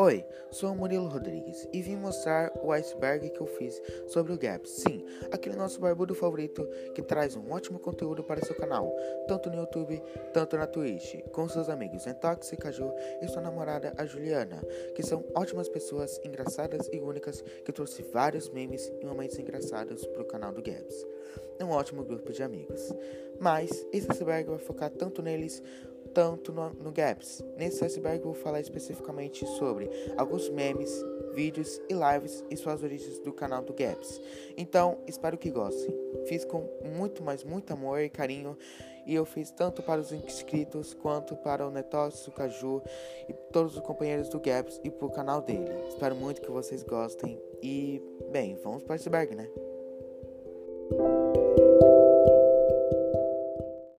Oi, sou o Murilo Rodrigues e vim mostrar o iceberg que eu fiz sobre o Gaps. Sim, aquele nosso barbudo favorito que traz um ótimo conteúdo para seu canal, tanto no YouTube, tanto na Twitch, com seus amigos Entox e Caju e sua namorada a Juliana, que são ótimas pessoas engraçadas e únicas que trouxe vários memes e momentos engraçados para o canal do Gaps. É um ótimo grupo de amigos. Mas esse iceberg vai focar tanto neles tanto no, no Gaps. Nesse iceberg vou falar especificamente sobre alguns memes, vídeos e lives e suas origens do canal do Gaps. Então, espero que gostem. Fiz com muito, mas muito amor e carinho e eu fiz tanto para os inscritos quanto para o Netox, o Caju e todos os companheiros do Gaps e pro canal dele. Espero muito que vocês gostem e, bem, vamos para o iceberg, né?